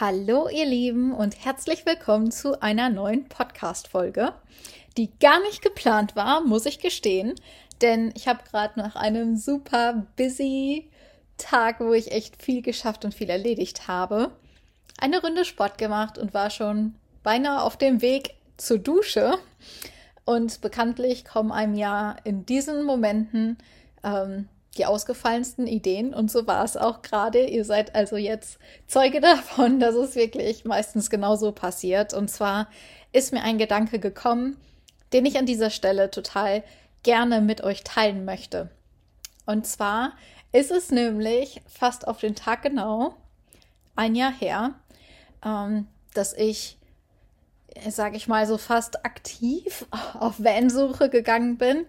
Hallo ihr Lieben und herzlich willkommen zu einer neuen Podcast-Folge, die gar nicht geplant war, muss ich gestehen, denn ich habe gerade nach einem super busy Tag, wo ich echt viel geschafft und viel erledigt habe, eine Runde Sport gemacht und war schon beinahe auf dem Weg zur Dusche. Und bekanntlich kommen einem ja in diesen Momenten ähm, die ausgefallensten Ideen und so war es auch gerade. Ihr seid also jetzt Zeuge davon, dass es wirklich meistens genauso passiert. Und zwar ist mir ein Gedanke gekommen, den ich an dieser Stelle total gerne mit euch teilen möchte. Und zwar ist es nämlich fast auf den Tag genau ein Jahr her, ähm, dass ich, sage ich mal, so fast aktiv auf Vansuche gegangen bin.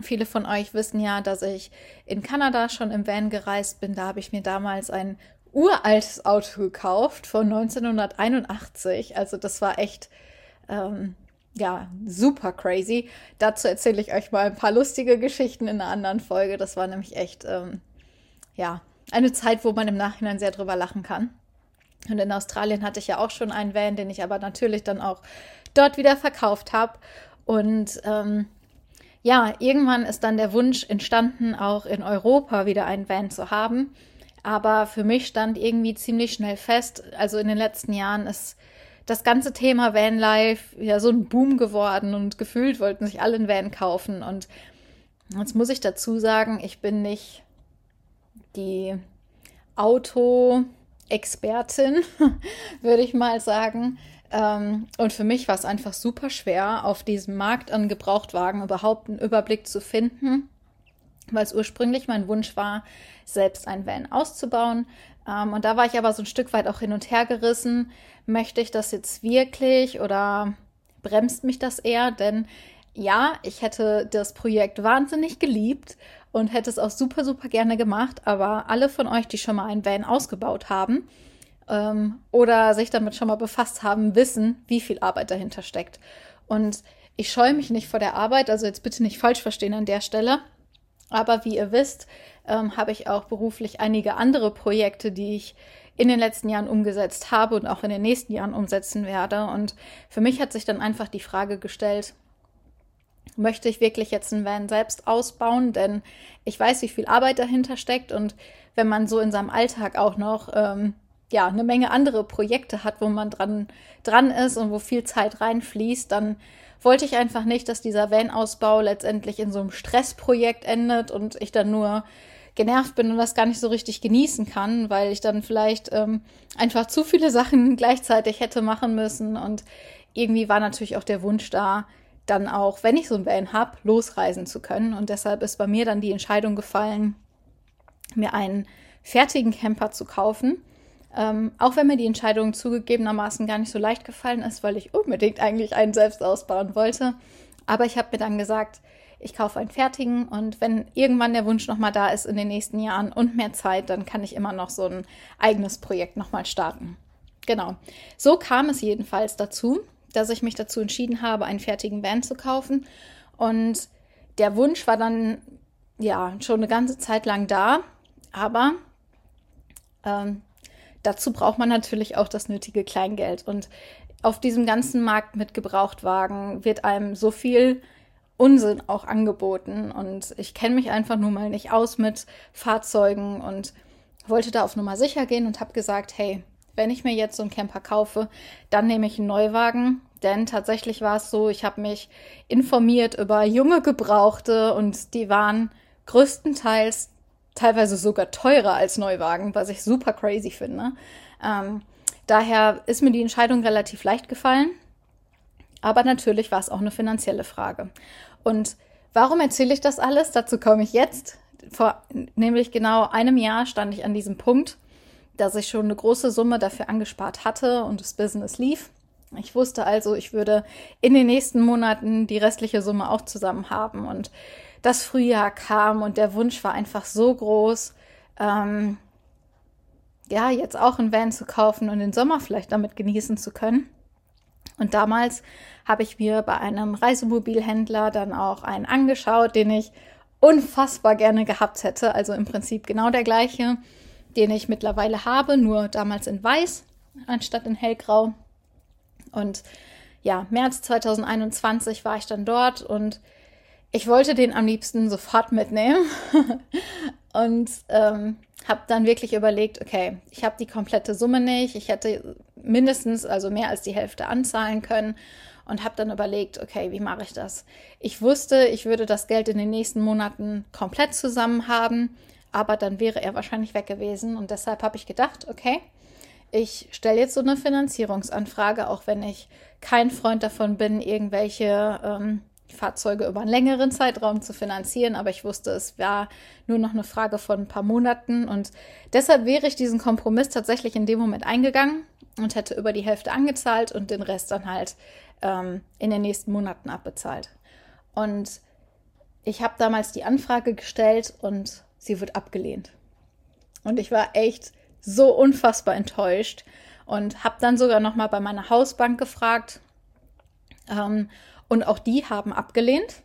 Viele von euch wissen ja, dass ich in Kanada schon im Van gereist bin. Da habe ich mir damals ein uraltes Auto gekauft von 1981. Also das war echt, ähm, ja, super crazy. Dazu erzähle ich euch mal ein paar lustige Geschichten in einer anderen Folge. Das war nämlich echt, ähm, ja, eine Zeit, wo man im Nachhinein sehr drüber lachen kann. Und in Australien hatte ich ja auch schon einen Van, den ich aber natürlich dann auch dort wieder verkauft habe. Und ähm, ja, irgendwann ist dann der Wunsch entstanden, auch in Europa wieder einen Van zu haben. Aber für mich stand irgendwie ziemlich schnell fest, also in den letzten Jahren ist das ganze Thema Vanlife ja so ein Boom geworden und gefühlt wollten sich alle einen Van kaufen. Und jetzt muss ich dazu sagen, ich bin nicht die Auto-Expertin, würde ich mal sagen. Ähm, und für mich war es einfach super schwer, auf diesem Markt an Gebrauchtwagen überhaupt einen Überblick zu finden, weil es ursprünglich mein Wunsch war, selbst ein Van auszubauen. Ähm, und da war ich aber so ein Stück weit auch hin und her gerissen. Möchte ich das jetzt wirklich oder bremst mich das eher? Denn ja, ich hätte das Projekt wahnsinnig geliebt und hätte es auch super, super gerne gemacht. Aber alle von euch, die schon mal ein Van ausgebaut haben, ähm, oder sich damit schon mal befasst haben, wissen, wie viel Arbeit dahinter steckt. Und ich scheue mich nicht vor der Arbeit, also jetzt bitte nicht falsch verstehen an der Stelle. Aber wie ihr wisst, ähm, habe ich auch beruflich einige andere Projekte, die ich in den letzten Jahren umgesetzt habe und auch in den nächsten Jahren umsetzen werde. Und für mich hat sich dann einfach die Frage gestellt, möchte ich wirklich jetzt einen Van selbst ausbauen? Denn ich weiß, wie viel Arbeit dahinter steckt und wenn man so in seinem Alltag auch noch ähm, ja, eine Menge andere Projekte hat, wo man dran, dran ist und wo viel Zeit reinfließt, dann wollte ich einfach nicht, dass dieser Van-Ausbau letztendlich in so einem Stressprojekt endet und ich dann nur genervt bin und das gar nicht so richtig genießen kann, weil ich dann vielleicht ähm, einfach zu viele Sachen gleichzeitig hätte machen müssen. Und irgendwie war natürlich auch der Wunsch da, dann auch, wenn ich so ein Van habe, losreisen zu können. Und deshalb ist bei mir dann die Entscheidung gefallen, mir einen fertigen Camper zu kaufen ähm, auch wenn mir die Entscheidung zugegebenermaßen gar nicht so leicht gefallen ist, weil ich unbedingt eigentlich einen selbst ausbauen wollte. Aber ich habe mir dann gesagt, ich kaufe einen fertigen und wenn irgendwann der Wunsch nochmal da ist in den nächsten Jahren und mehr Zeit, dann kann ich immer noch so ein eigenes Projekt nochmal starten. Genau. So kam es jedenfalls dazu, dass ich mich dazu entschieden habe, einen fertigen Van zu kaufen. Und der Wunsch war dann ja schon eine ganze Zeit lang da, aber ähm, dazu braucht man natürlich auch das nötige Kleingeld. Und auf diesem ganzen Markt mit Gebrauchtwagen wird einem so viel Unsinn auch angeboten. Und ich kenne mich einfach nur mal nicht aus mit Fahrzeugen und wollte da auf Nummer sicher gehen und habe gesagt, hey, wenn ich mir jetzt so einen Camper kaufe, dann nehme ich einen Neuwagen. Denn tatsächlich war es so, ich habe mich informiert über junge Gebrauchte und die waren größtenteils teilweise sogar teurer als Neuwagen, was ich super crazy finde. Ähm, daher ist mir die Entscheidung relativ leicht gefallen. Aber natürlich war es auch eine finanzielle Frage. Und warum erzähle ich das alles? Dazu komme ich jetzt. Vor nämlich genau einem Jahr stand ich an diesem Punkt, dass ich schon eine große Summe dafür angespart hatte und das Business lief. Ich wusste also, ich würde in den nächsten Monaten die restliche Summe auch zusammen haben. Und das Frühjahr kam und der Wunsch war einfach so groß, ähm, ja, jetzt auch ein Van zu kaufen und den Sommer vielleicht damit genießen zu können. Und damals habe ich mir bei einem Reisemobilhändler dann auch einen angeschaut, den ich unfassbar gerne gehabt hätte. Also im Prinzip genau der gleiche, den ich mittlerweile habe, nur damals in weiß. anstatt in hellgrau. Und ja, März 2021 war ich dann dort und ich wollte den am liebsten sofort mitnehmen und ähm, habe dann wirklich überlegt, okay, ich habe die komplette Summe nicht, ich hätte mindestens, also mehr als die Hälfte anzahlen können und habe dann überlegt, okay, wie mache ich das? Ich wusste, ich würde das Geld in den nächsten Monaten komplett zusammen haben, aber dann wäre er wahrscheinlich weg gewesen und deshalb habe ich gedacht, okay, ich stelle jetzt so eine Finanzierungsanfrage, auch wenn ich kein Freund davon bin, irgendwelche ähm, Fahrzeuge über einen längeren Zeitraum zu finanzieren, aber ich wusste, es war nur noch eine Frage von ein paar Monaten und deshalb wäre ich diesen Kompromiss tatsächlich in dem Moment eingegangen und hätte über die Hälfte angezahlt und den Rest dann halt ähm, in den nächsten Monaten abbezahlt. Und ich habe damals die Anfrage gestellt und sie wird abgelehnt. Und ich war echt so unfassbar enttäuscht und habe dann sogar noch mal bei meiner Hausbank gefragt. Ähm, und auch die haben abgelehnt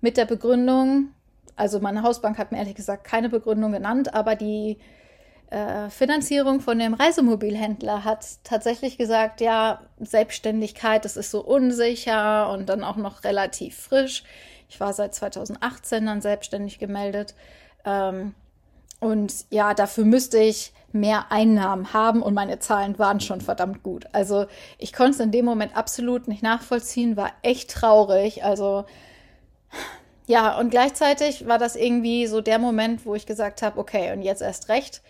mit der Begründung, also meine Hausbank hat mir ehrlich gesagt keine Begründung genannt, aber die äh, Finanzierung von dem Reisemobilhändler hat tatsächlich gesagt, ja, Selbstständigkeit, das ist so unsicher und dann auch noch relativ frisch. Ich war seit 2018 dann selbstständig gemeldet. Ähm, und ja, dafür müsste ich mehr Einnahmen haben und meine Zahlen waren schon verdammt gut. Also ich konnte es in dem Moment absolut nicht nachvollziehen, war echt traurig. Also ja, und gleichzeitig war das irgendwie so der Moment, wo ich gesagt habe, okay, und jetzt erst recht.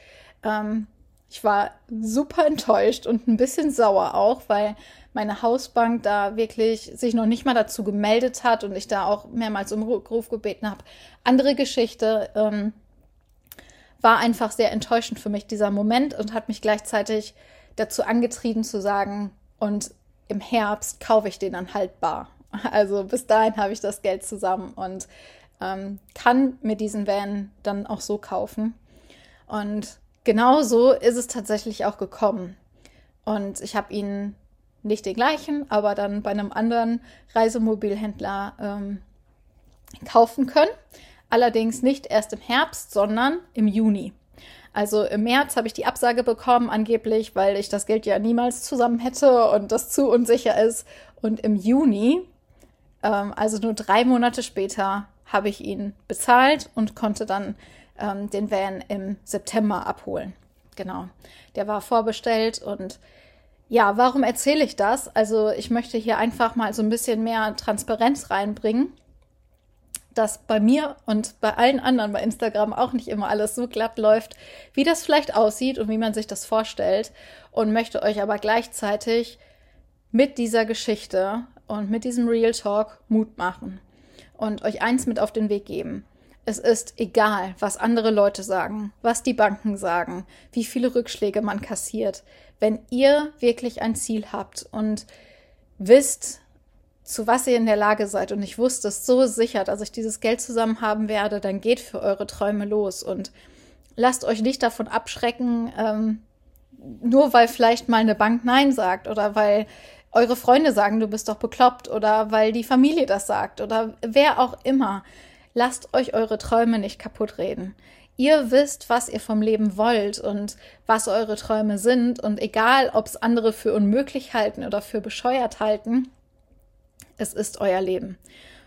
Ähm, ich war super enttäuscht und ein bisschen sauer auch, weil meine Hausbank da wirklich sich noch nicht mal dazu gemeldet hat und ich da auch mehrmals um Rückruf gebeten habe. Andere Geschichte. Ähm, war einfach sehr enttäuschend für mich, dieser Moment, und hat mich gleichzeitig dazu angetrieben zu sagen, und im Herbst kaufe ich den dann haltbar. Also bis dahin habe ich das Geld zusammen und ähm, kann mir diesen Van dann auch so kaufen. Und genau so ist es tatsächlich auch gekommen. Und ich habe ihn nicht den gleichen, aber dann bei einem anderen Reisemobilhändler ähm, kaufen können. Allerdings nicht erst im Herbst, sondern im Juni. Also im März habe ich die Absage bekommen, angeblich, weil ich das Geld ja niemals zusammen hätte und das zu unsicher ist. Und im Juni, ähm, also nur drei Monate später, habe ich ihn bezahlt und konnte dann ähm, den Van im September abholen. Genau. Der war vorbestellt und ja, warum erzähle ich das? Also ich möchte hier einfach mal so ein bisschen mehr Transparenz reinbringen dass bei mir und bei allen anderen bei Instagram auch nicht immer alles so glatt läuft, wie das vielleicht aussieht und wie man sich das vorstellt. Und möchte euch aber gleichzeitig mit dieser Geschichte und mit diesem Real Talk Mut machen und euch eins mit auf den Weg geben. Es ist egal, was andere Leute sagen, was die Banken sagen, wie viele Rückschläge man kassiert. Wenn ihr wirklich ein Ziel habt und wisst, zu was ihr in der Lage seid. Und ich wusste es so sicher, dass ich dieses Geld zusammen haben werde, dann geht für eure Träume los und lasst euch nicht davon abschrecken, ähm, nur weil vielleicht mal eine Bank Nein sagt oder weil eure Freunde sagen, du bist doch bekloppt oder weil die Familie das sagt oder wer auch immer. Lasst euch eure Träume nicht kaputt reden. Ihr wisst, was ihr vom Leben wollt und was eure Träume sind und egal, ob es andere für unmöglich halten oder für bescheuert halten, es ist euer Leben.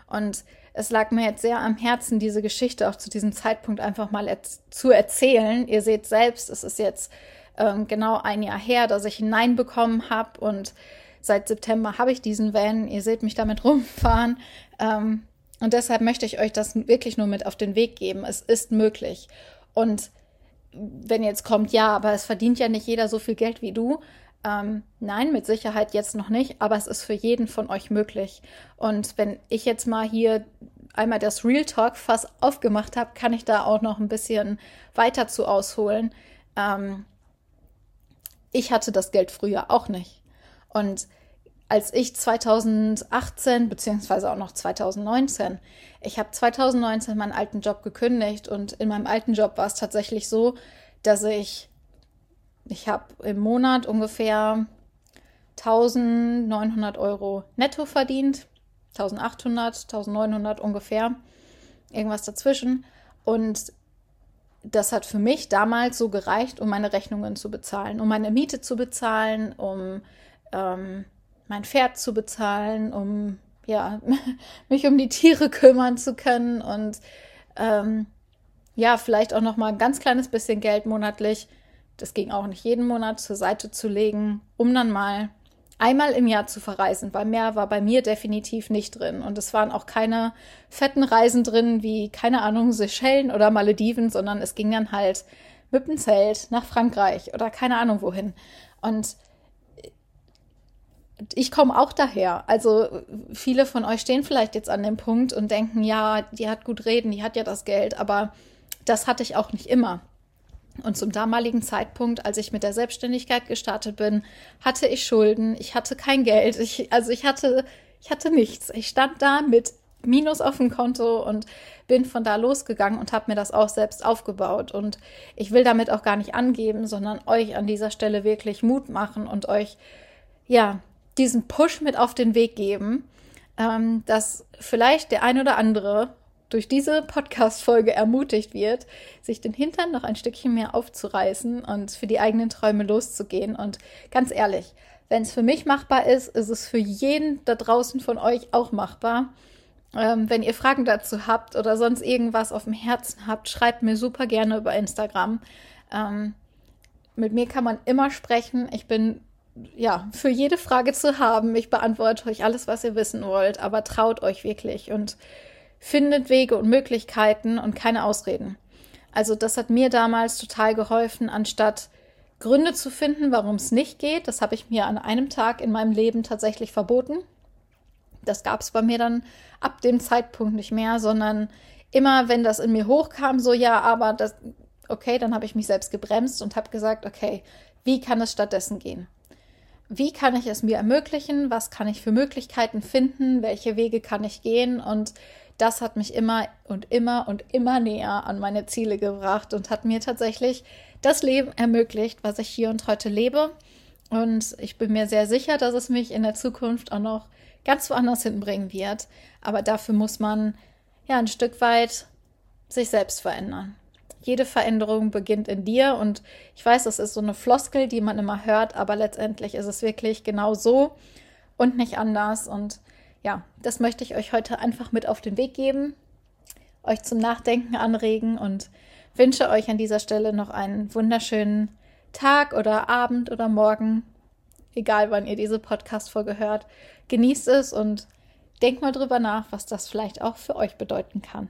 Und es lag mir jetzt sehr am Herzen, diese Geschichte auch zu diesem Zeitpunkt einfach mal er zu erzählen. Ihr seht selbst, es ist jetzt ähm, genau ein Jahr her, dass ich hineinbekommen habe und seit September habe ich diesen Van. Ihr seht mich damit rumfahren. Ähm, und deshalb möchte ich euch das wirklich nur mit auf den Weg geben. Es ist möglich. Und wenn jetzt kommt, ja, aber es verdient ja nicht jeder so viel Geld wie du, ähm, nein, mit Sicherheit jetzt noch nicht, aber es ist für jeden von euch möglich. Und wenn ich jetzt mal hier einmal das Real Talk Fass aufgemacht habe, kann ich da auch noch ein bisschen weiter zu ausholen. Ähm, ich hatte das Geld früher auch nicht. Und als ich 2018 beziehungsweise auch noch 2019, ich habe 2019 meinen alten Job gekündigt und in meinem alten Job war es tatsächlich so, dass ich ich habe im Monat ungefähr 1900 Euro netto verdient. 1800, 1900 ungefähr. Irgendwas dazwischen. Und das hat für mich damals so gereicht, um meine Rechnungen zu bezahlen, um meine Miete zu bezahlen, um ähm, mein Pferd zu bezahlen, um ja, mich um die Tiere kümmern zu können und ähm, ja, vielleicht auch noch mal ein ganz kleines bisschen Geld monatlich, das ging auch nicht jeden Monat, zur Seite zu legen, um dann mal einmal im Jahr zu verreisen, weil mehr war bei mir definitiv nicht drin. Und es waren auch keine fetten Reisen drin, wie, keine Ahnung, Seychellen oder Malediven, sondern es ging dann halt mit dem Zelt nach Frankreich oder keine Ahnung wohin. Und ich komme auch daher. Also viele von euch stehen vielleicht jetzt an dem Punkt und denken, ja, die hat gut reden, die hat ja das Geld, aber das hatte ich auch nicht immer. Und zum damaligen Zeitpunkt, als ich mit der Selbstständigkeit gestartet bin, hatte ich Schulden, ich hatte kein Geld, ich, also ich hatte, ich hatte nichts. Ich stand da mit Minus auf dem Konto und bin von da losgegangen und habe mir das auch selbst aufgebaut. Und ich will damit auch gar nicht angeben, sondern euch an dieser Stelle wirklich Mut machen und euch, ja, diesen Push mit auf den Weg geben, ähm, dass vielleicht der ein oder andere durch diese Podcast-Folge ermutigt wird, sich den Hintern noch ein Stückchen mehr aufzureißen und für die eigenen Träume loszugehen. Und ganz ehrlich, wenn es für mich machbar ist, ist es für jeden da draußen von euch auch machbar. Ähm, wenn ihr Fragen dazu habt oder sonst irgendwas auf dem Herzen habt, schreibt mir super gerne über Instagram. Ähm, mit mir kann man immer sprechen. Ich bin ja für jede Frage zu haben. Ich beantworte euch alles, was ihr wissen wollt, aber traut euch wirklich und findet Wege und Möglichkeiten und keine Ausreden. Also das hat mir damals total geholfen, anstatt Gründe zu finden, warum es nicht geht. Das habe ich mir an einem Tag in meinem Leben tatsächlich verboten. Das gab es bei mir dann ab dem Zeitpunkt nicht mehr, sondern immer, wenn das in mir hochkam, so ja, aber das, okay, dann habe ich mich selbst gebremst und habe gesagt, okay, wie kann es stattdessen gehen? Wie kann ich es mir ermöglichen? Was kann ich für Möglichkeiten finden? Welche Wege kann ich gehen? Und das hat mich immer und immer und immer näher an meine Ziele gebracht und hat mir tatsächlich das Leben ermöglicht, was ich hier und heute lebe. Und ich bin mir sehr sicher, dass es mich in der Zukunft auch noch ganz woanders hinbringen wird. Aber dafür muss man ja ein Stück weit sich selbst verändern. Jede Veränderung beginnt in dir und ich weiß, das ist so eine Floskel, die man immer hört, aber letztendlich ist es wirklich genau so und nicht anders. Und ja, das möchte ich euch heute einfach mit auf den Weg geben, euch zum Nachdenken anregen und wünsche euch an dieser Stelle noch einen wunderschönen Tag oder Abend oder Morgen, egal wann ihr diese Podcast-Folge hört. Genießt es und denkt mal drüber nach, was das vielleicht auch für euch bedeuten kann.